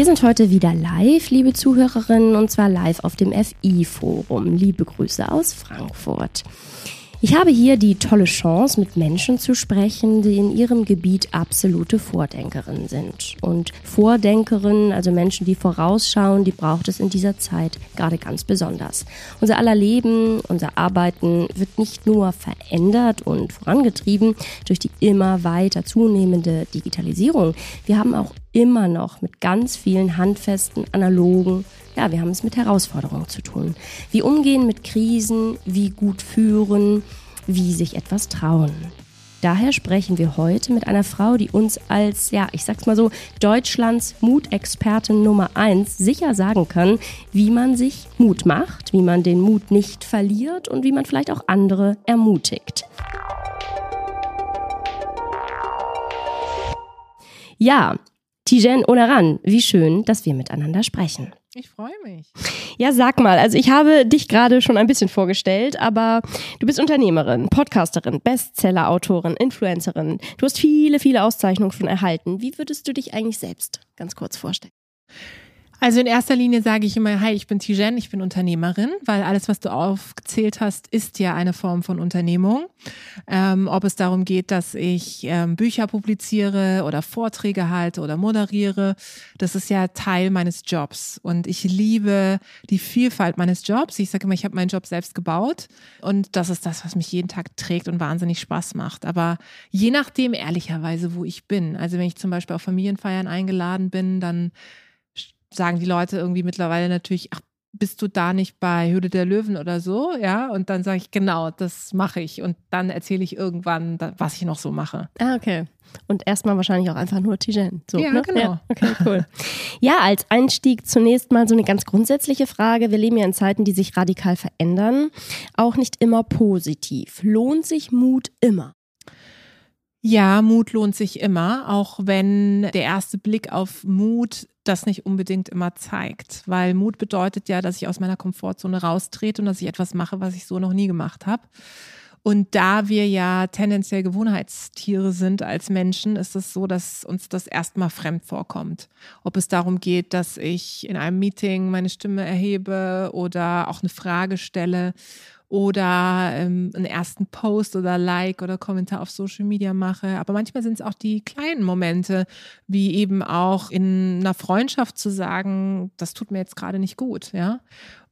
Wir sind heute wieder live, liebe Zuhörerinnen, und zwar live auf dem FI-Forum. Liebe Grüße aus Frankfurt. Ich habe hier die tolle Chance, mit Menschen zu sprechen, die in ihrem Gebiet absolute Vordenkerinnen sind. Und Vordenkerinnen, also Menschen, die vorausschauen, die braucht es in dieser Zeit gerade ganz besonders. Unser aller Leben, unser Arbeiten wird nicht nur verändert und vorangetrieben durch die immer weiter zunehmende Digitalisierung. Wir haben auch immer noch mit ganz vielen handfesten, analogen ja, wir haben es mit Herausforderungen zu tun. Wie umgehen mit Krisen, wie gut führen, wie sich etwas trauen. Daher sprechen wir heute mit einer Frau, die uns als, ja, ich sag's mal so, Deutschlands Mutexpertin Nummer eins sicher sagen kann, wie man sich Mut macht, wie man den Mut nicht verliert und wie man vielleicht auch andere ermutigt. Ja, Tijen Onaran, wie schön, dass wir miteinander sprechen. Ich freue mich. Ja, sag mal, also ich habe dich gerade schon ein bisschen vorgestellt, aber du bist Unternehmerin, Podcasterin, Bestseller-Autorin, Influencerin. Du hast viele, viele Auszeichnungen schon erhalten. Wie würdest du dich eigentlich selbst ganz kurz vorstellen? Also in erster Linie sage ich immer, hi, ich bin Tijen, ich bin Unternehmerin, weil alles, was du aufgezählt hast, ist ja eine Form von Unternehmung. Ähm, ob es darum geht, dass ich ähm, Bücher publiziere oder Vorträge halte oder moderiere, das ist ja Teil meines Jobs. Und ich liebe die Vielfalt meines Jobs. Ich sage immer, ich habe meinen Job selbst gebaut und das ist das, was mich jeden Tag trägt und wahnsinnig Spaß macht. Aber je nachdem, ehrlicherweise, wo ich bin. Also wenn ich zum Beispiel auf Familienfeiern eingeladen bin, dann sagen die Leute irgendwie mittlerweile natürlich, ach, bist du da nicht bei Höhle der Löwen oder so? Ja, und dann sage ich, genau, das mache ich. Und dann erzähle ich irgendwann, was ich noch so mache. Ah, okay. Und erstmal wahrscheinlich auch einfach nur Tijen. So, ja, ne? genau. Ja, okay, cool. ja, als Einstieg zunächst mal so eine ganz grundsätzliche Frage. Wir leben ja in Zeiten, die sich radikal verändern. Auch nicht immer positiv. Lohnt sich Mut immer? Ja, Mut lohnt sich immer, auch wenn der erste Blick auf Mut das nicht unbedingt immer zeigt. Weil Mut bedeutet ja, dass ich aus meiner Komfortzone raustrete und dass ich etwas mache, was ich so noch nie gemacht habe. Und da wir ja tendenziell Gewohnheitstiere sind als Menschen, ist es so, dass uns das erstmal fremd vorkommt. Ob es darum geht, dass ich in einem Meeting meine Stimme erhebe oder auch eine Frage stelle oder ähm, einen ersten Post oder Like oder Kommentar auf Social Media mache. Aber manchmal sind es auch die kleinen Momente, wie eben auch in einer Freundschaft zu sagen, das tut mir jetzt gerade nicht gut, ja.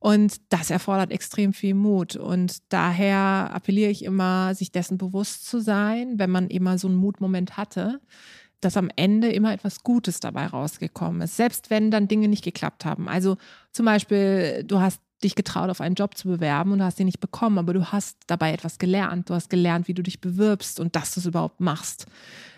Und das erfordert extrem viel Mut. Und daher appelliere ich immer, sich dessen bewusst zu sein, wenn man immer so einen Mutmoment hatte, dass am Ende immer etwas Gutes dabei rausgekommen ist, selbst wenn dann Dinge nicht geklappt haben. Also zum Beispiel, du hast dich getraut, auf einen Job zu bewerben und hast ihn nicht bekommen, aber du hast dabei etwas gelernt. Du hast gelernt, wie du dich bewirbst und dass du es überhaupt machst.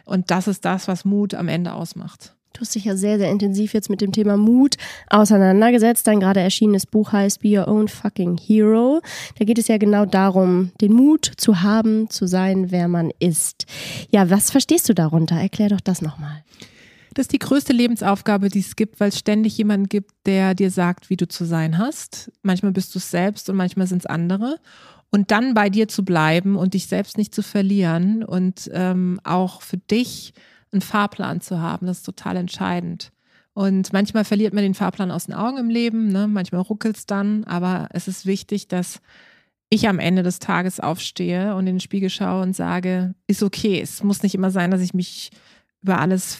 Und das ist das, was Mut am Ende ausmacht. Du hast dich ja sehr, sehr intensiv jetzt mit dem Thema Mut auseinandergesetzt. Dein gerade erschienenes Buch heißt Be Your Own Fucking Hero. Da geht es ja genau darum, den Mut zu haben, zu sein, wer man ist. Ja, was verstehst du darunter? Erklär doch das nochmal. Das ist die größte Lebensaufgabe, die es gibt, weil es ständig jemanden gibt, der dir sagt, wie du zu sein hast. Manchmal bist du es selbst und manchmal sind es andere. Und dann bei dir zu bleiben und dich selbst nicht zu verlieren und ähm, auch für dich einen Fahrplan zu haben, das ist total entscheidend. Und manchmal verliert man den Fahrplan aus den Augen im Leben, ne? manchmal ruckelt es dann, aber es ist wichtig, dass ich am Ende des Tages aufstehe und in den Spiegel schaue und sage, ist okay, es muss nicht immer sein, dass ich mich über alles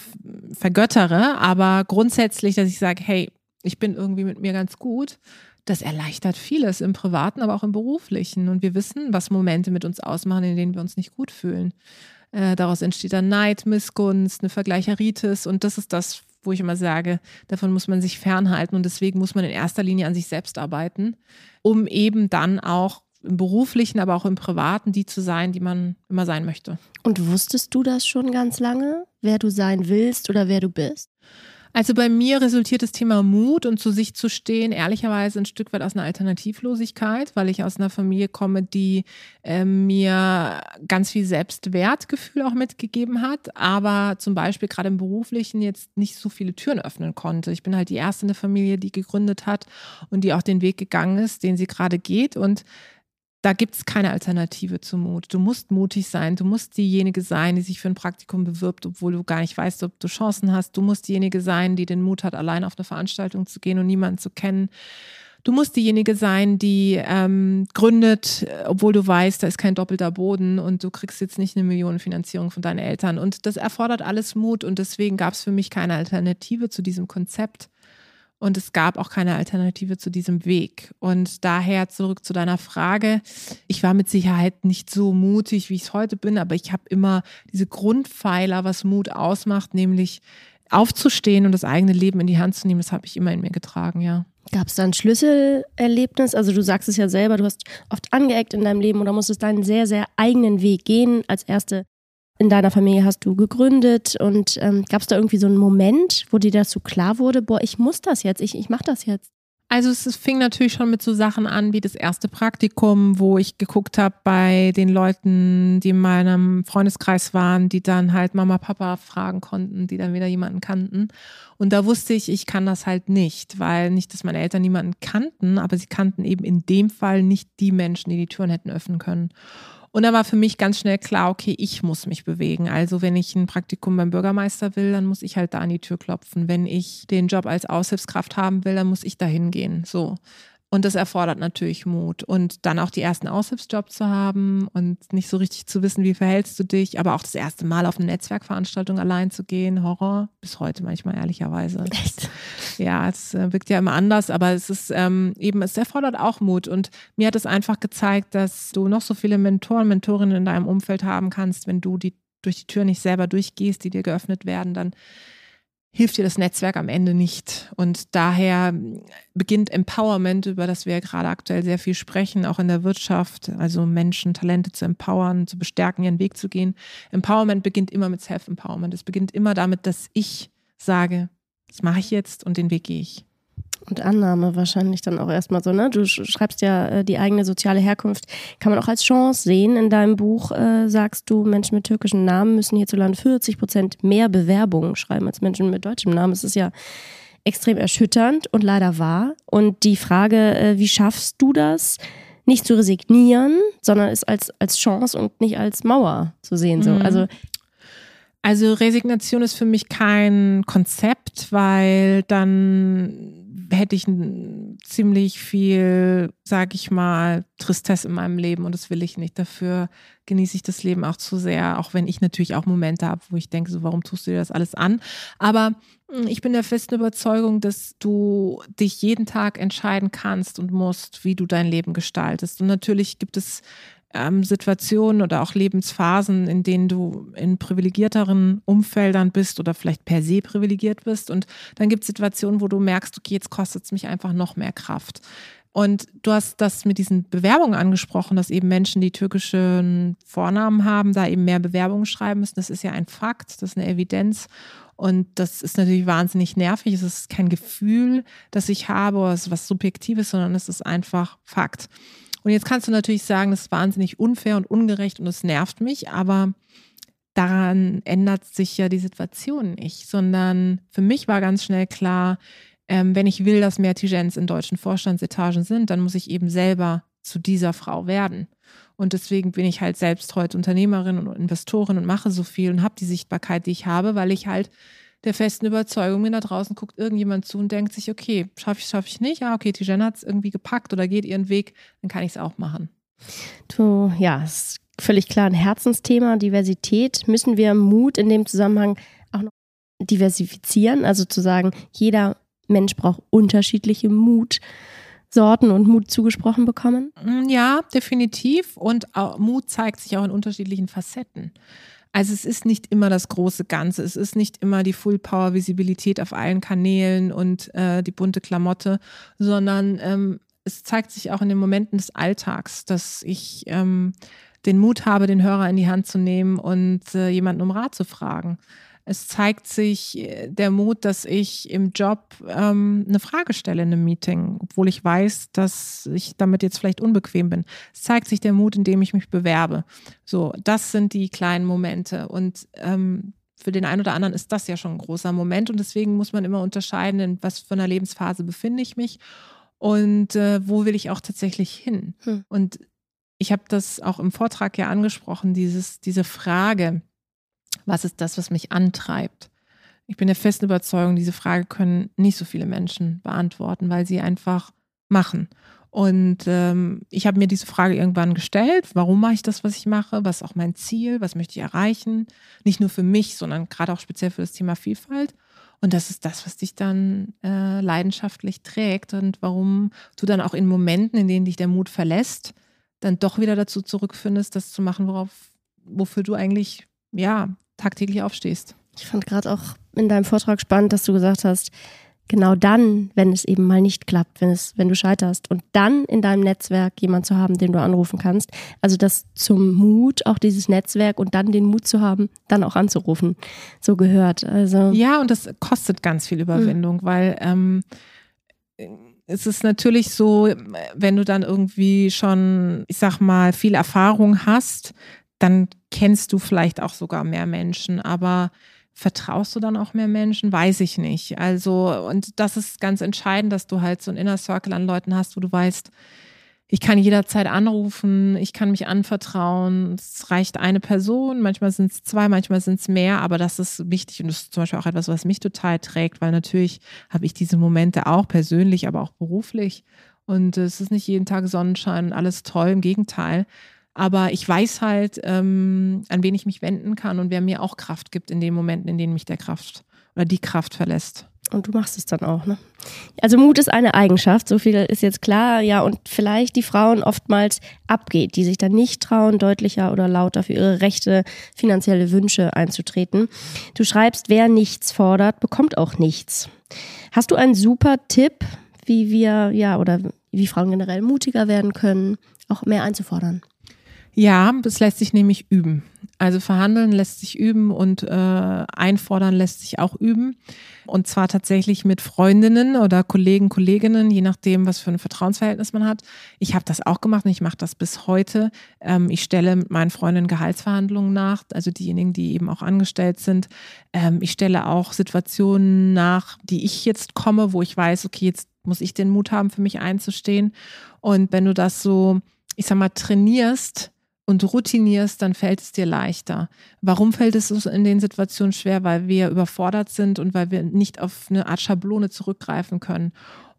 vergöttere, aber grundsätzlich, dass ich sage, hey, ich bin irgendwie mit mir ganz gut, das erleichtert vieles im privaten, aber auch im beruflichen. Und wir wissen, was Momente mit uns ausmachen, in denen wir uns nicht gut fühlen. Äh, daraus entsteht dann Neid, Missgunst, eine Vergleicheritis. Und das ist das, wo ich immer sage, davon muss man sich fernhalten. Und deswegen muss man in erster Linie an sich selbst arbeiten, um eben dann auch im beruflichen, aber auch im privaten die zu sein, die man immer sein möchte. Und wusstest du das schon ganz lange, wer du sein willst oder wer du bist? Also bei mir resultiert das Thema Mut und zu sich zu stehen, ehrlicherweise ein Stück weit aus einer Alternativlosigkeit, weil ich aus einer Familie komme, die äh, mir ganz viel Selbstwertgefühl auch mitgegeben hat, aber zum Beispiel gerade im beruflichen jetzt nicht so viele Türen öffnen konnte. Ich bin halt die erste in der Familie, die gegründet hat und die auch den Weg gegangen ist, den sie gerade geht und da gibt es keine Alternative zu Mut. Du musst mutig sein. Du musst diejenige sein, die sich für ein Praktikum bewirbt, obwohl du gar nicht weißt, ob du Chancen hast. Du musst diejenige sein, die den Mut hat, allein auf eine Veranstaltung zu gehen und niemanden zu kennen. Du musst diejenige sein, die ähm, gründet, obwohl du weißt, da ist kein doppelter Boden und du kriegst jetzt nicht eine Millionenfinanzierung von deinen Eltern. Und das erfordert alles Mut und deswegen gab es für mich keine Alternative zu diesem Konzept. Und es gab auch keine Alternative zu diesem Weg. Und daher zurück zu deiner Frage. Ich war mit Sicherheit nicht so mutig, wie ich es heute bin, aber ich habe immer diese Grundpfeiler, was Mut ausmacht, nämlich aufzustehen und das eigene Leben in die Hand zu nehmen. Das habe ich immer in mir getragen, ja. Gab es da ein Schlüsselerlebnis? Also du sagst es ja selber, du hast oft angeeckt in deinem Leben oder musstest deinen sehr, sehr eigenen Weg gehen als erste in deiner Familie hast du gegründet und ähm, gab es da irgendwie so einen Moment, wo dir so klar wurde, boah, ich muss das jetzt, ich, ich mache das jetzt? Also es fing natürlich schon mit so Sachen an wie das erste Praktikum, wo ich geguckt habe bei den Leuten, die in meinem Freundeskreis waren, die dann halt Mama, Papa fragen konnten, die dann wieder jemanden kannten. Und da wusste ich, ich kann das halt nicht, weil nicht, dass meine Eltern niemanden kannten, aber sie kannten eben in dem Fall nicht die Menschen, die die Türen hätten öffnen können. Und da war für mich ganz schnell klar, okay, ich muss mich bewegen. Also wenn ich ein Praktikum beim Bürgermeister will, dann muss ich halt da an die Tür klopfen. Wenn ich den Job als Aushilfskraft haben will, dann muss ich da hingehen. So. Und das erfordert natürlich Mut. Und dann auch die ersten Aushilfsjob zu haben und nicht so richtig zu wissen, wie verhältst du dich, aber auch das erste Mal auf eine Netzwerkveranstaltung allein zu gehen. Horror. Bis heute manchmal, ehrlicherweise. Echt? Ja, es äh, wirkt ja immer anders, aber es ist ähm, eben, es erfordert auch Mut. Und mir hat es einfach gezeigt, dass du noch so viele Mentoren, Mentorinnen in deinem Umfeld haben kannst, wenn du die durch die Tür nicht selber durchgehst, die dir geöffnet werden, dann hilft dir das Netzwerk am Ende nicht. Und daher beginnt Empowerment, über das wir ja gerade aktuell sehr viel sprechen, auch in der Wirtschaft, also Menschen, Talente zu empowern, zu bestärken, ihren Weg zu gehen. Empowerment beginnt immer mit Self-Empowerment. Es beginnt immer damit, dass ich sage, das mache ich jetzt und den Weg gehe ich und Annahme wahrscheinlich dann auch erstmal so, ne? Du schreibst ja äh, die eigene soziale Herkunft, kann man auch als Chance sehen. In deinem Buch äh, sagst du, Menschen mit türkischen Namen müssen hierzulande 40 Prozent mehr Bewerbungen schreiben als Menschen mit deutschem Namen. Es ist ja extrem erschütternd und leider wahr. Und die Frage, äh, wie schaffst du das? Nicht zu resignieren, sondern es als, als Chance und nicht als Mauer zu sehen. So. Mhm. Also also Resignation ist für mich kein Konzept, weil dann hätte ich ziemlich viel, sag ich mal, Tristesse in meinem Leben und das will ich nicht. Dafür genieße ich das Leben auch zu sehr, auch wenn ich natürlich auch Momente habe, wo ich denke, so warum tust du dir das alles an? Aber hm, ich bin der festen Überzeugung, dass du dich jeden Tag entscheiden kannst und musst, wie du dein Leben gestaltest. Und natürlich gibt es ähm, Situationen oder auch Lebensphasen, in denen du in privilegierteren Umfeldern bist oder vielleicht per se privilegiert bist. Und dann gibt es Situationen, wo du merkst, okay, jetzt kostet es mich einfach noch mehr Kraft. Und du hast das mit diesen Bewerbungen angesprochen, dass eben Menschen, die türkischen Vornamen haben, da eben mehr Bewerbungen schreiben müssen. Das ist ja ein Fakt, das ist eine Evidenz. Und das ist natürlich wahnsinnig nervig. Es ist kein Gefühl, das ich habe, oder es ist was Subjektives, sondern es ist einfach Fakt. Und jetzt kannst du natürlich sagen, das ist wahnsinnig unfair und ungerecht und es nervt mich, aber daran ändert sich ja die Situation nicht, sondern für mich war ganz schnell klar, ähm, wenn ich will, dass mehr Tigens in deutschen Vorstandsetagen sind, dann muss ich eben selber zu dieser Frau werden. Und deswegen bin ich halt selbst heute Unternehmerin und Investorin und mache so viel und habe die Sichtbarkeit, die ich habe, weil ich halt der festen Überzeugung bin, da draußen guckt irgendjemand zu und denkt sich, okay, schaffe ich, schaffe ich nicht. Ja, okay, Tijen hat es irgendwie gepackt oder geht ihren Weg, dann kann ich es auch machen. Du, ja, ist völlig klar ein Herzensthema. Diversität müssen wir Mut in dem Zusammenhang auch noch diversifizieren. Also zu sagen, jeder Mensch braucht unterschiedliche Mutsorten und Mut zugesprochen bekommen? Mm, ja, definitiv. Und Mut zeigt sich auch in unterschiedlichen Facetten. Also es ist nicht immer das große Ganze, es ist nicht immer die Full Power Visibilität auf allen Kanälen und äh, die bunte Klamotte, sondern ähm, es zeigt sich auch in den Momenten des Alltags, dass ich ähm, den Mut habe, den Hörer in die Hand zu nehmen und äh, jemanden um Rat zu fragen. Es zeigt sich äh, der Mut, dass ich im Job ähm, eine Frage stelle in einem Meeting, obwohl ich weiß, dass ich damit jetzt vielleicht unbequem bin. Es zeigt sich der Mut, indem ich mich bewerbe. So, das sind die kleinen Momente. Und ähm, für den einen oder anderen ist das ja schon ein großer Moment. Und deswegen muss man immer unterscheiden, in was für einer Lebensphase befinde ich mich und äh, wo will ich auch tatsächlich hin. Hm. Und ich habe das auch im Vortrag ja angesprochen, dieses, diese Frage, was ist das, was mich antreibt? Ich bin der festen Überzeugung, diese Frage können nicht so viele Menschen beantworten, weil sie einfach machen. Und ähm, ich habe mir diese Frage irgendwann gestellt, warum mache ich das, was ich mache? Was ist auch mein Ziel? Was möchte ich erreichen? Nicht nur für mich, sondern gerade auch speziell für das Thema Vielfalt. Und das ist das, was dich dann äh, leidenschaftlich trägt und warum du dann auch in Momenten, in denen dich der Mut verlässt, dann doch wieder dazu zurückfindest, das zu machen, worauf, wofür du eigentlich ja tagtäglich aufstehst. Ich fand gerade auch in deinem Vortrag spannend, dass du gesagt hast, genau dann, wenn es eben mal nicht klappt, wenn es, wenn du scheiterst und dann in deinem Netzwerk jemand zu haben, den du anrufen kannst. Also das zum Mut, auch dieses Netzwerk und dann den Mut zu haben, dann auch anzurufen, so gehört. Also ja, und das kostet ganz viel Überwindung, mhm. weil ähm, es ist natürlich so, wenn du dann irgendwie schon, ich sag mal, viel Erfahrung hast, dann kennst du vielleicht auch sogar mehr Menschen, aber vertraust du dann auch mehr Menschen? Weiß ich nicht. Also, und das ist ganz entscheidend, dass du halt so ein Inner Circle an Leuten hast, wo du weißt, ich kann jederzeit anrufen, ich kann mich anvertrauen. Es reicht eine Person, manchmal sind es zwei, manchmal sind es mehr, aber das ist wichtig und das ist zum Beispiel auch etwas, was mich total trägt, weil natürlich habe ich diese Momente auch persönlich, aber auch beruflich. Und es ist nicht jeden Tag Sonnenschein und alles toll, im Gegenteil. Aber ich weiß halt, ähm, an wen ich mich wenden kann und wer mir auch Kraft gibt in den Momenten, in denen mich der Kraft oder die Kraft verlässt. Und du machst es dann auch, ne? Also Mut ist eine Eigenschaft, so viel ist jetzt klar, ja, und vielleicht die Frauen oftmals abgeht, die sich dann nicht trauen, deutlicher oder lauter für ihre Rechte, finanzielle Wünsche einzutreten. Du schreibst, wer nichts fordert, bekommt auch nichts. Hast du einen super Tipp, wie wir, ja, oder wie Frauen generell mutiger werden können, auch mehr einzufordern? Ja, das lässt sich nämlich üben. Also verhandeln lässt sich üben und äh, einfordern lässt sich auch üben. Und zwar tatsächlich mit Freundinnen oder Kollegen, Kolleginnen, je nachdem, was für ein Vertrauensverhältnis man hat. Ich habe das auch gemacht und ich mache das bis heute. Ähm, ich stelle mit meinen Freundinnen Gehaltsverhandlungen nach, also diejenigen, die eben auch angestellt sind. Ähm, ich stelle auch Situationen nach, die ich jetzt komme, wo ich weiß, okay, jetzt muss ich den Mut haben, für mich einzustehen. Und wenn du das so, ich sag mal, trainierst, und routinierst, dann fällt es dir leichter. Warum fällt es uns in den Situationen schwer? Weil wir überfordert sind und weil wir nicht auf eine Art Schablone zurückgreifen können.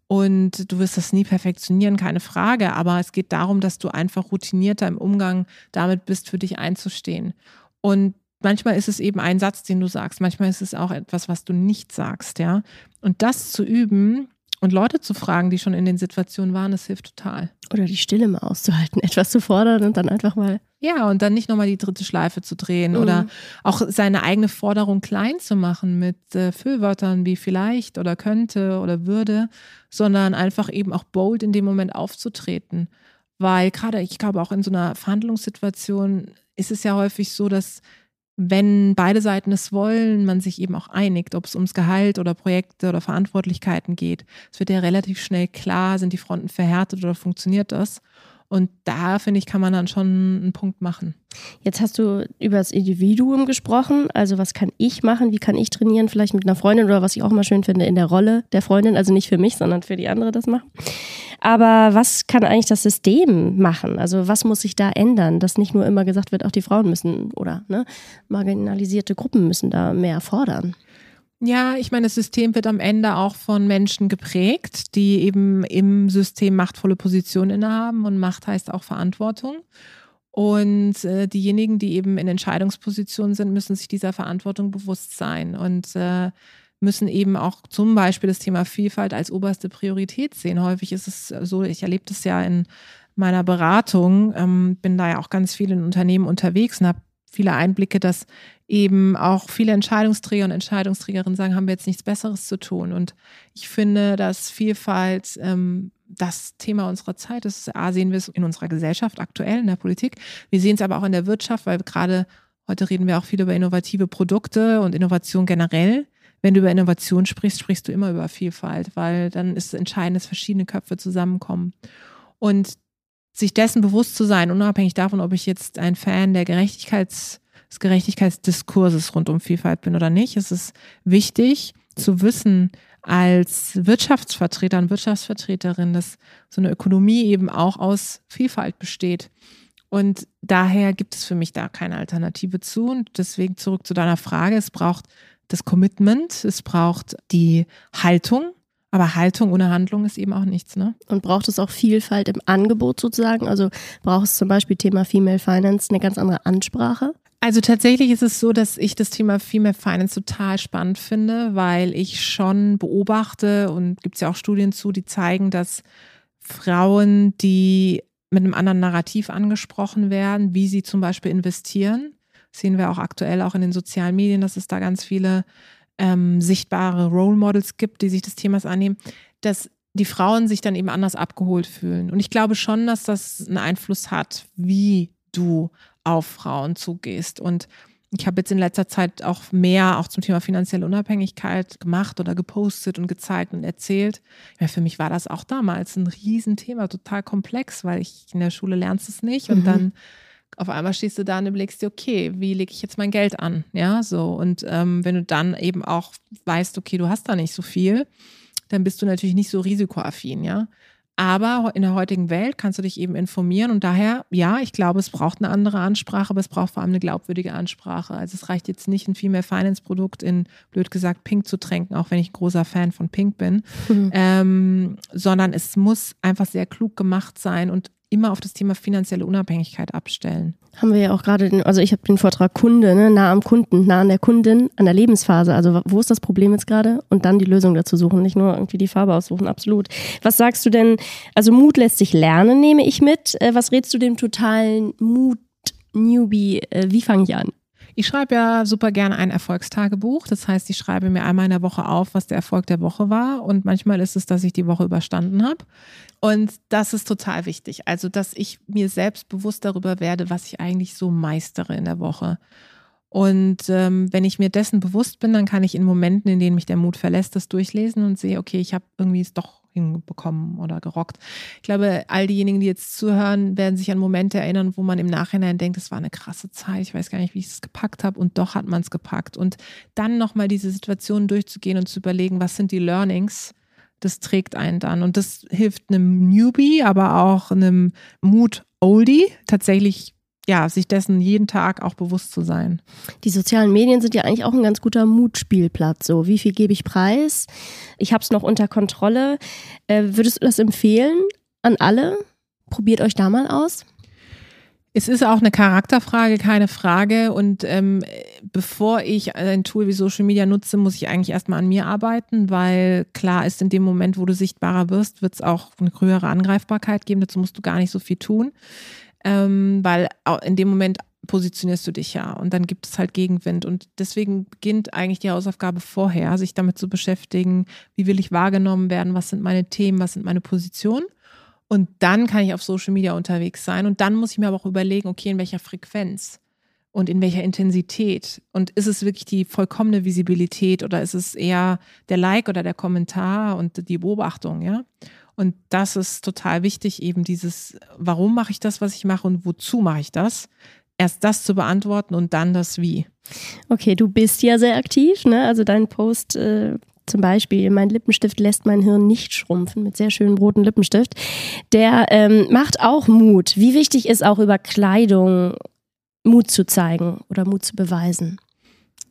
Und du wirst das nie perfektionieren, keine Frage. Aber es geht darum, dass du einfach routinierter im Umgang damit bist, für dich einzustehen. Und manchmal ist es eben ein Satz, den du sagst. Manchmal ist es auch etwas, was du nicht sagst, ja. Und das zu üben, und Leute zu fragen, die schon in den Situationen waren, das hilft total. Oder die Stille mal auszuhalten, etwas zu fordern und dann einfach mal. Ja, und dann nicht nochmal die dritte Schleife zu drehen mhm. oder auch seine eigene Forderung klein zu machen mit äh, Füllwörtern wie vielleicht oder könnte oder würde, sondern einfach eben auch bold in dem Moment aufzutreten. Weil gerade, ich glaube, auch in so einer Verhandlungssituation ist es ja häufig so, dass wenn beide Seiten es wollen, man sich eben auch einigt, ob es ums Gehalt oder Projekte oder Verantwortlichkeiten geht. Es wird ja relativ schnell klar, sind die Fronten verhärtet oder funktioniert das? Und da, finde ich, kann man dann schon einen Punkt machen. Jetzt hast du über das Individuum gesprochen. Also was kann ich machen? Wie kann ich trainieren? Vielleicht mit einer Freundin oder was ich auch mal schön finde, in der Rolle der Freundin. Also nicht für mich, sondern für die andere das machen. Aber was kann eigentlich das System machen? Also was muss sich da ändern, dass nicht nur immer gesagt wird, auch die Frauen müssen oder ne, marginalisierte Gruppen müssen da mehr fordern? Ja, ich meine, das System wird am Ende auch von Menschen geprägt, die eben im System machtvolle Positionen innehaben und Macht heißt auch Verantwortung. Und äh, diejenigen, die eben in Entscheidungspositionen sind, müssen sich dieser Verantwortung bewusst sein und äh, müssen eben auch zum Beispiel das Thema Vielfalt als oberste Priorität sehen. Häufig ist es so, ich erlebe das ja in meiner Beratung, ähm, bin da ja auch ganz viel in Unternehmen unterwegs und habe viele Einblicke, dass eben auch viele Entscheidungsträger und Entscheidungsträgerinnen sagen, haben wir jetzt nichts Besseres zu tun. Und ich finde, dass Vielfalt ähm, das Thema unserer Zeit ist. A, sehen wir es in unserer Gesellschaft aktuell, in der Politik. Wir sehen es aber auch in der Wirtschaft, weil gerade heute reden wir auch viel über innovative Produkte und Innovation generell. Wenn du über Innovation sprichst, sprichst du immer über Vielfalt, weil dann ist entscheidend, dass verschiedene Köpfe zusammenkommen. Und sich dessen bewusst zu sein, unabhängig davon, ob ich jetzt ein Fan der Gerechtigkeits, des Gerechtigkeitsdiskurses rund um Vielfalt bin oder nicht, ist es wichtig zu wissen, als Wirtschaftsvertreter und Wirtschaftsvertreterin, dass so eine Ökonomie eben auch aus Vielfalt besteht. Und daher gibt es für mich da keine Alternative zu. Und deswegen zurück zu deiner Frage. Es braucht das Commitment, es braucht die Haltung. Aber Haltung ohne Handlung ist eben auch nichts, ne? Und braucht es auch Vielfalt im Angebot sozusagen? Also braucht es zum Beispiel Thema Female Finance eine ganz andere Ansprache? Also tatsächlich ist es so, dass ich das Thema Female Finance total spannend finde, weil ich schon beobachte und gibt es ja auch Studien zu, die zeigen, dass Frauen, die mit einem anderen Narrativ angesprochen werden, wie sie zum Beispiel investieren, sehen wir auch aktuell auch in den sozialen Medien, dass es da ganz viele ähm, sichtbare Role Models gibt, die sich des Themas annehmen, dass die Frauen sich dann eben anders abgeholt fühlen. Und ich glaube schon, dass das einen Einfluss hat, wie du auf Frauen zugehst. Und ich habe jetzt in letzter Zeit auch mehr auch zum Thema finanzielle Unabhängigkeit gemacht oder gepostet und gezeigt und erzählt. Ja, für mich war das auch damals ein Riesenthema, total komplex, weil ich in der Schule lernst es nicht und mhm. dann auf einmal stehst du da und überlegst dir, okay, wie lege ich jetzt mein Geld an? Ja, so. Und ähm, wenn du dann eben auch weißt, okay, du hast da nicht so viel, dann bist du natürlich nicht so risikoaffin, ja. Aber in der heutigen Welt kannst du dich eben informieren und daher, ja, ich glaube, es braucht eine andere Ansprache, aber es braucht vor allem eine glaubwürdige Ansprache. Also es reicht jetzt nicht, ein Female Finance Produkt in, blöd gesagt, Pink zu tränken, auch wenn ich großer Fan von Pink bin, mhm. ähm, sondern es muss einfach sehr klug gemacht sein und immer auf das Thema finanzielle Unabhängigkeit abstellen. Haben wir ja auch gerade, also ich habe den Vortrag Kunde, ne, nah am Kunden, nah an der Kundin, an der Lebensphase. Also wo ist das Problem jetzt gerade? Und dann die Lösung dazu suchen, nicht nur irgendwie die Farbe aussuchen, absolut. Was sagst du denn, also Mut lässt sich lernen, nehme ich mit. Äh, was rätst du dem totalen Mut-Newbie? Äh, wie fange ich an? Ich schreibe ja super gerne ein Erfolgstagebuch. Das heißt, ich schreibe mir einmal in der Woche auf, was der Erfolg der Woche war. Und manchmal ist es, dass ich die Woche überstanden habe. Und das ist total wichtig. Also, dass ich mir selbst bewusst darüber werde, was ich eigentlich so meistere in der Woche. Und ähm, wenn ich mir dessen bewusst bin, dann kann ich in Momenten, in denen mich der Mut verlässt, das durchlesen und sehe, okay, ich habe irgendwie es doch hinbekommen oder gerockt. Ich glaube, all diejenigen, die jetzt zuhören, werden sich an Momente erinnern, wo man im Nachhinein denkt, es war eine krasse Zeit, ich weiß gar nicht, wie ich es gepackt habe und doch hat man es gepackt. Und dann nochmal diese Situation durchzugehen und zu überlegen, was sind die Learnings, das trägt einen dann. Und das hilft einem Newbie, aber auch einem Mut-Oldie tatsächlich ja, sich dessen jeden Tag auch bewusst zu sein. Die sozialen Medien sind ja eigentlich auch ein ganz guter Mutspielplatz. So, wie viel gebe ich preis? Ich habe es noch unter Kontrolle. Äh, würdest du das empfehlen an alle? Probiert euch da mal aus. Es ist auch eine Charakterfrage, keine Frage. Und ähm, bevor ich ein Tool wie Social Media nutze, muss ich eigentlich erstmal an mir arbeiten, weil klar ist, in dem Moment, wo du sichtbarer wirst, wird es auch eine höhere Angreifbarkeit geben. Dazu musst du gar nicht so viel tun ähm, weil in dem Moment positionierst du dich ja und dann gibt es halt Gegenwind. Und deswegen beginnt eigentlich die Hausaufgabe vorher, sich damit zu beschäftigen, wie will ich wahrgenommen werden, was sind meine Themen, was sind meine Positionen. Und dann kann ich auf Social Media unterwegs sein. Und dann muss ich mir aber auch überlegen, okay, in welcher Frequenz und in welcher Intensität. Und ist es wirklich die vollkommene Visibilität oder ist es eher der Like oder der Kommentar und die Beobachtung, ja? Und das ist total wichtig, eben dieses, warum mache ich das, was ich mache und wozu mache ich das? Erst das zu beantworten und dann das Wie. Okay, du bist ja sehr aktiv, ne? Also dein Post äh, zum Beispiel, mein Lippenstift lässt mein Hirn nicht schrumpfen, mit sehr schönem roten Lippenstift. Der ähm, macht auch Mut. Wie wichtig ist auch über Kleidung Mut zu zeigen oder Mut zu beweisen?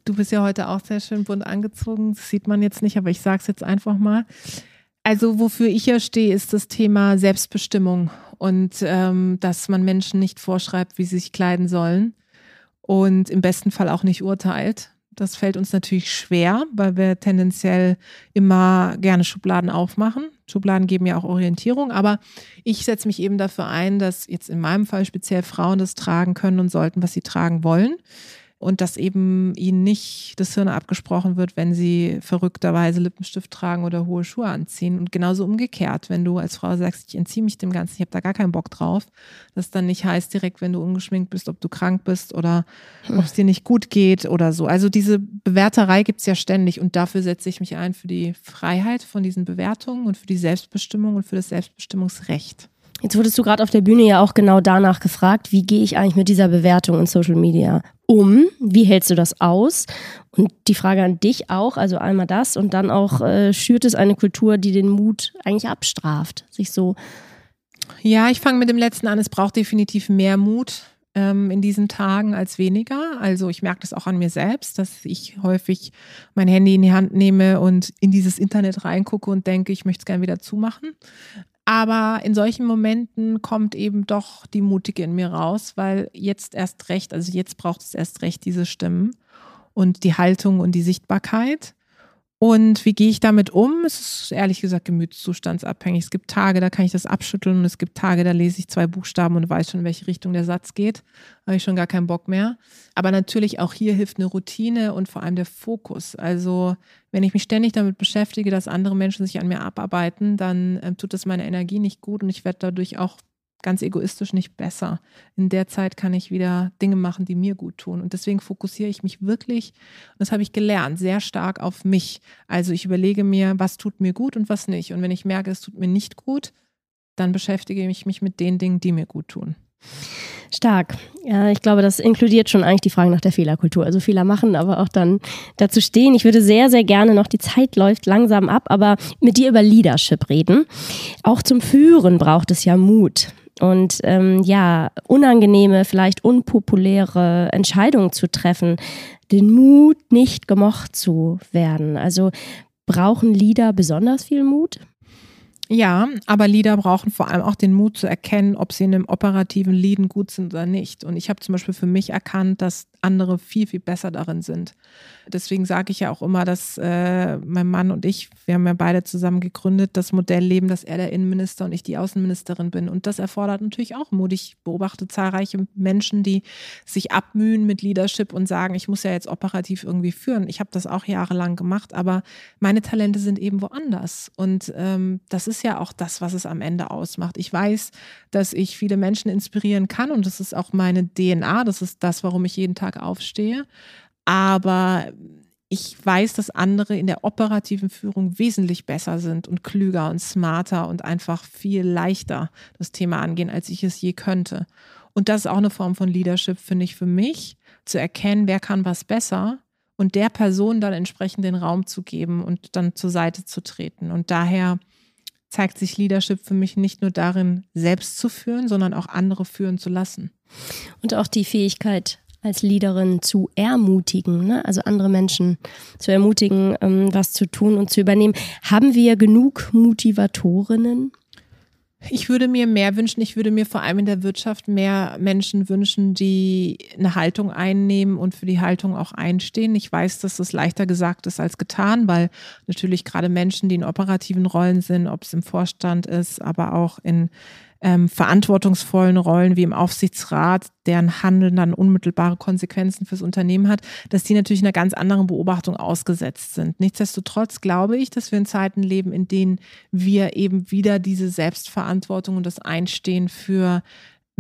Du bist ja heute auch sehr schön bunt angezogen. Das sieht man jetzt nicht, aber ich sage es jetzt einfach mal. Also wofür ich ja stehe, ist das Thema Selbstbestimmung und ähm, dass man Menschen nicht vorschreibt, wie sie sich kleiden sollen und im besten Fall auch nicht urteilt. Das fällt uns natürlich schwer, weil wir tendenziell immer gerne Schubladen aufmachen. Schubladen geben ja auch Orientierung, aber ich setze mich eben dafür ein, dass jetzt in meinem Fall speziell Frauen das tragen können und sollten, was sie tragen wollen und dass eben ihnen nicht das Hirn abgesprochen wird, wenn sie verrückterweise Lippenstift tragen oder hohe Schuhe anziehen. Und genauso umgekehrt, wenn du als Frau sagst, ich entziehe mich dem Ganzen, ich habe da gar keinen Bock drauf, das dann nicht heißt direkt, wenn du ungeschminkt bist, ob du krank bist oder hm. ob es dir nicht gut geht oder so. Also diese Bewerterei gibt es ja ständig und dafür setze ich mich ein für die Freiheit von diesen Bewertungen und für die Selbstbestimmung und für das Selbstbestimmungsrecht. Jetzt wurdest du gerade auf der Bühne ja auch genau danach gefragt, wie gehe ich eigentlich mit dieser Bewertung in Social Media um? Wie hältst du das aus? Und die Frage an dich auch, also einmal das und dann auch, äh, schürt es eine Kultur, die den Mut eigentlich abstraft, sich so Ja, ich fange mit dem letzten an. Es braucht definitiv mehr Mut ähm, in diesen Tagen als weniger. Also ich merke das auch an mir selbst, dass ich häufig mein Handy in die Hand nehme und in dieses Internet reingucke und denke, ich möchte es gerne wieder zumachen. Aber in solchen Momenten kommt eben doch die Mutige in mir raus, weil jetzt erst recht, also jetzt braucht es erst recht diese Stimmen und die Haltung und die Sichtbarkeit. Und wie gehe ich damit um? Es ist ehrlich gesagt gemütszustandsabhängig. Es gibt Tage, da kann ich das abschütteln und es gibt Tage, da lese ich zwei Buchstaben und weiß schon, in welche Richtung der Satz geht. Habe ich schon gar keinen Bock mehr. Aber natürlich auch hier hilft eine Routine und vor allem der Fokus. Also wenn ich mich ständig damit beschäftige, dass andere Menschen sich an mir abarbeiten, dann äh, tut das meine Energie nicht gut und ich werde dadurch auch ganz egoistisch nicht besser. In der Zeit kann ich wieder Dinge machen, die mir gut tun. Und deswegen fokussiere ich mich wirklich, das habe ich gelernt, sehr stark auf mich. Also ich überlege mir, was tut mir gut und was nicht. Und wenn ich merke, es tut mir nicht gut, dann beschäftige ich mich mit den Dingen, die mir gut tun. Stark. Ja, ich glaube, das inkludiert schon eigentlich die Frage nach der Fehlerkultur. Also Fehler machen, aber auch dann dazu stehen. Ich würde sehr, sehr gerne noch, die Zeit läuft langsam ab, aber mit dir über Leadership reden. Auch zum Führen braucht es ja Mut und ähm, ja, unangenehme, vielleicht unpopuläre Entscheidungen zu treffen, den Mut, nicht gemocht zu werden. Also brauchen Lieder besonders viel Mut? Ja, aber Leader brauchen vor allem auch den Mut zu erkennen, ob sie in einem operativen Leaden gut sind oder nicht. Und ich habe zum Beispiel für mich erkannt, dass andere viel, viel besser darin sind. Deswegen sage ich ja auch immer, dass äh, mein Mann und ich, wir haben ja beide zusammen gegründet, das Modell leben, dass er der Innenminister und ich die Außenministerin bin. Und das erfordert natürlich auch Mut. Ich beobachte zahlreiche Menschen, die sich abmühen mit Leadership und sagen, ich muss ja jetzt operativ irgendwie führen. Ich habe das auch jahrelang gemacht, aber meine Talente sind eben woanders. Und ähm, das ist ja auch das, was es am Ende ausmacht. Ich weiß, dass ich viele Menschen inspirieren kann und das ist auch meine DNA. Das ist das, warum ich jeden Tag aufstehe. Aber ich weiß, dass andere in der operativen Führung wesentlich besser sind und klüger und smarter und einfach viel leichter das Thema angehen, als ich es je könnte. Und das ist auch eine Form von Leadership, finde ich, für mich, zu erkennen, wer kann was besser und der Person dann entsprechend den Raum zu geben und dann zur Seite zu treten. Und daher zeigt sich Leadership für mich nicht nur darin, selbst zu führen, sondern auch andere führen zu lassen. Und auch die Fähigkeit, als Leaderin zu ermutigen, ne? also andere Menschen zu ermutigen, ähm, was zu tun und zu übernehmen. Haben wir genug Motivatorinnen? Ich würde mir mehr wünschen. Ich würde mir vor allem in der Wirtschaft mehr Menschen wünschen, die eine Haltung einnehmen und für die Haltung auch einstehen. Ich weiß, dass das leichter gesagt ist als getan, weil natürlich gerade Menschen, die in operativen Rollen sind, ob es im Vorstand ist, aber auch in ähm, verantwortungsvollen Rollen wie im Aufsichtsrat, deren Handeln dann unmittelbare Konsequenzen fürs Unternehmen hat, dass die natürlich einer ganz anderen Beobachtung ausgesetzt sind. Nichtsdestotrotz glaube ich, dass wir in Zeiten leben, in denen wir eben wieder diese Selbstverantwortung und das Einstehen für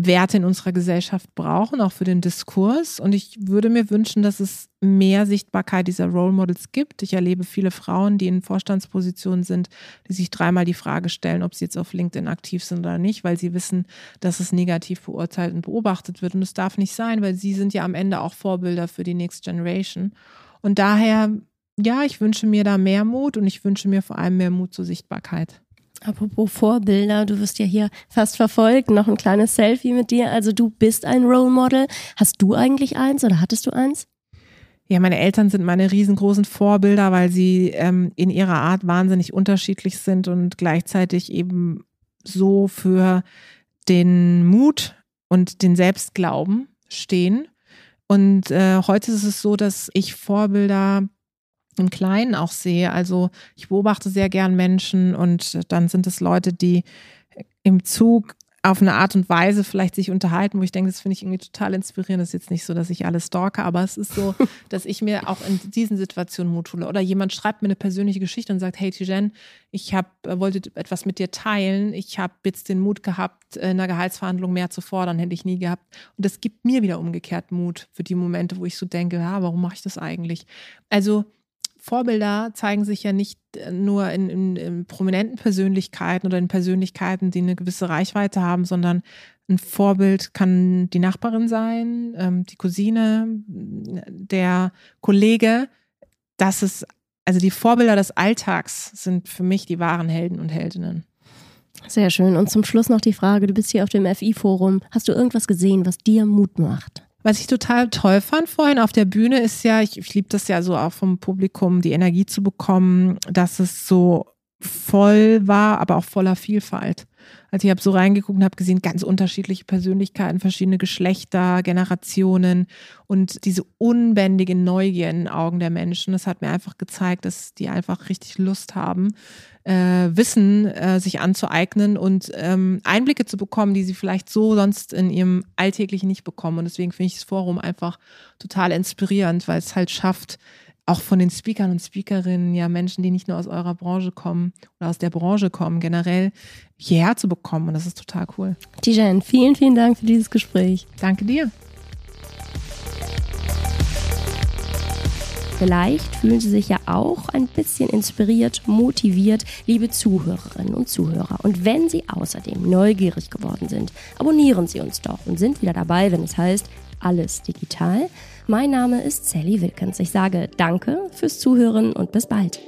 Werte in unserer Gesellschaft brauchen, auch für den Diskurs. Und ich würde mir wünschen, dass es mehr Sichtbarkeit dieser Role Models gibt. Ich erlebe viele Frauen, die in Vorstandspositionen sind, die sich dreimal die Frage stellen, ob sie jetzt auf LinkedIn aktiv sind oder nicht, weil sie wissen, dass es negativ beurteilt und beobachtet wird. Und es darf nicht sein, weil sie sind ja am Ende auch Vorbilder für die Next Generation. Und daher, ja, ich wünsche mir da mehr Mut und ich wünsche mir vor allem mehr Mut zur Sichtbarkeit. Apropos Vorbilder, du wirst ja hier fast verfolgt, noch ein kleines Selfie mit dir. Also du bist ein Role Model. Hast du eigentlich eins oder hattest du eins? Ja, meine Eltern sind meine riesengroßen Vorbilder, weil sie ähm, in ihrer Art wahnsinnig unterschiedlich sind und gleichzeitig eben so für den Mut und den Selbstglauben stehen. Und äh, heute ist es so, dass ich Vorbilder im Kleinen auch sehe. Also ich beobachte sehr gern Menschen und dann sind es Leute, die im Zug auf eine Art und Weise vielleicht sich unterhalten, wo ich denke, das finde ich irgendwie total inspirierend. Das ist jetzt nicht so, dass ich alles stalke, aber es ist so, dass ich mir auch in diesen Situationen Mut hole. Oder jemand schreibt mir eine persönliche Geschichte und sagt, hey Tijen, ich hab, äh, wollte etwas mit dir teilen. Ich habe jetzt den Mut gehabt, in einer Gehaltsverhandlung mehr zu fordern, hätte ich nie gehabt. Und das gibt mir wieder umgekehrt Mut für die Momente, wo ich so denke, ja, warum mache ich das eigentlich? Also Vorbilder zeigen sich ja nicht äh, nur in, in, in, prominenten Persönlichkeiten oder in Persönlichkeiten, die eine gewisse Reichweite haben, sondern ein Vorbild kann die Nachbarin sein, ähm, die Cousine, der Kollege. Das ist, also die Vorbilder des Alltags sind für mich die wahren Helden und Heldinnen. Sehr schön. Und zum Schluss noch die Frage, du bist hier auf dem FI-Forum. Hast du irgendwas gesehen, was dir Mut macht? Was ich total toll fand vorhin auf der Bühne ist ja, ich, ich liebe das ja so auch vom Publikum, die Energie zu bekommen, dass es so voll war, aber auch voller Vielfalt. Also ich habe so reingeguckt und habe gesehen, ganz unterschiedliche Persönlichkeiten, verschiedene Geschlechter, Generationen und diese unbändige Neugier in den Augen der Menschen. Das hat mir einfach gezeigt, dass die einfach richtig Lust haben, äh, Wissen äh, sich anzueignen und ähm, Einblicke zu bekommen, die sie vielleicht so sonst in ihrem Alltäglichen nicht bekommen. Und deswegen finde ich das Forum einfach total inspirierend, weil es halt schafft, auch von den Speakern und Speakerinnen, ja Menschen, die nicht nur aus eurer Branche kommen oder aus der Branche kommen, generell hierher zu bekommen. Und das ist total cool. Tijan, vielen, vielen Dank für dieses Gespräch. Danke dir. Vielleicht fühlen Sie sich ja auch ein bisschen inspiriert, motiviert, liebe Zuhörerinnen und Zuhörer. Und wenn Sie außerdem neugierig geworden sind, abonnieren Sie uns doch und sind wieder dabei, wenn es heißt, alles digital. Mein Name ist Sally Wilkens. Ich sage danke fürs Zuhören und bis bald.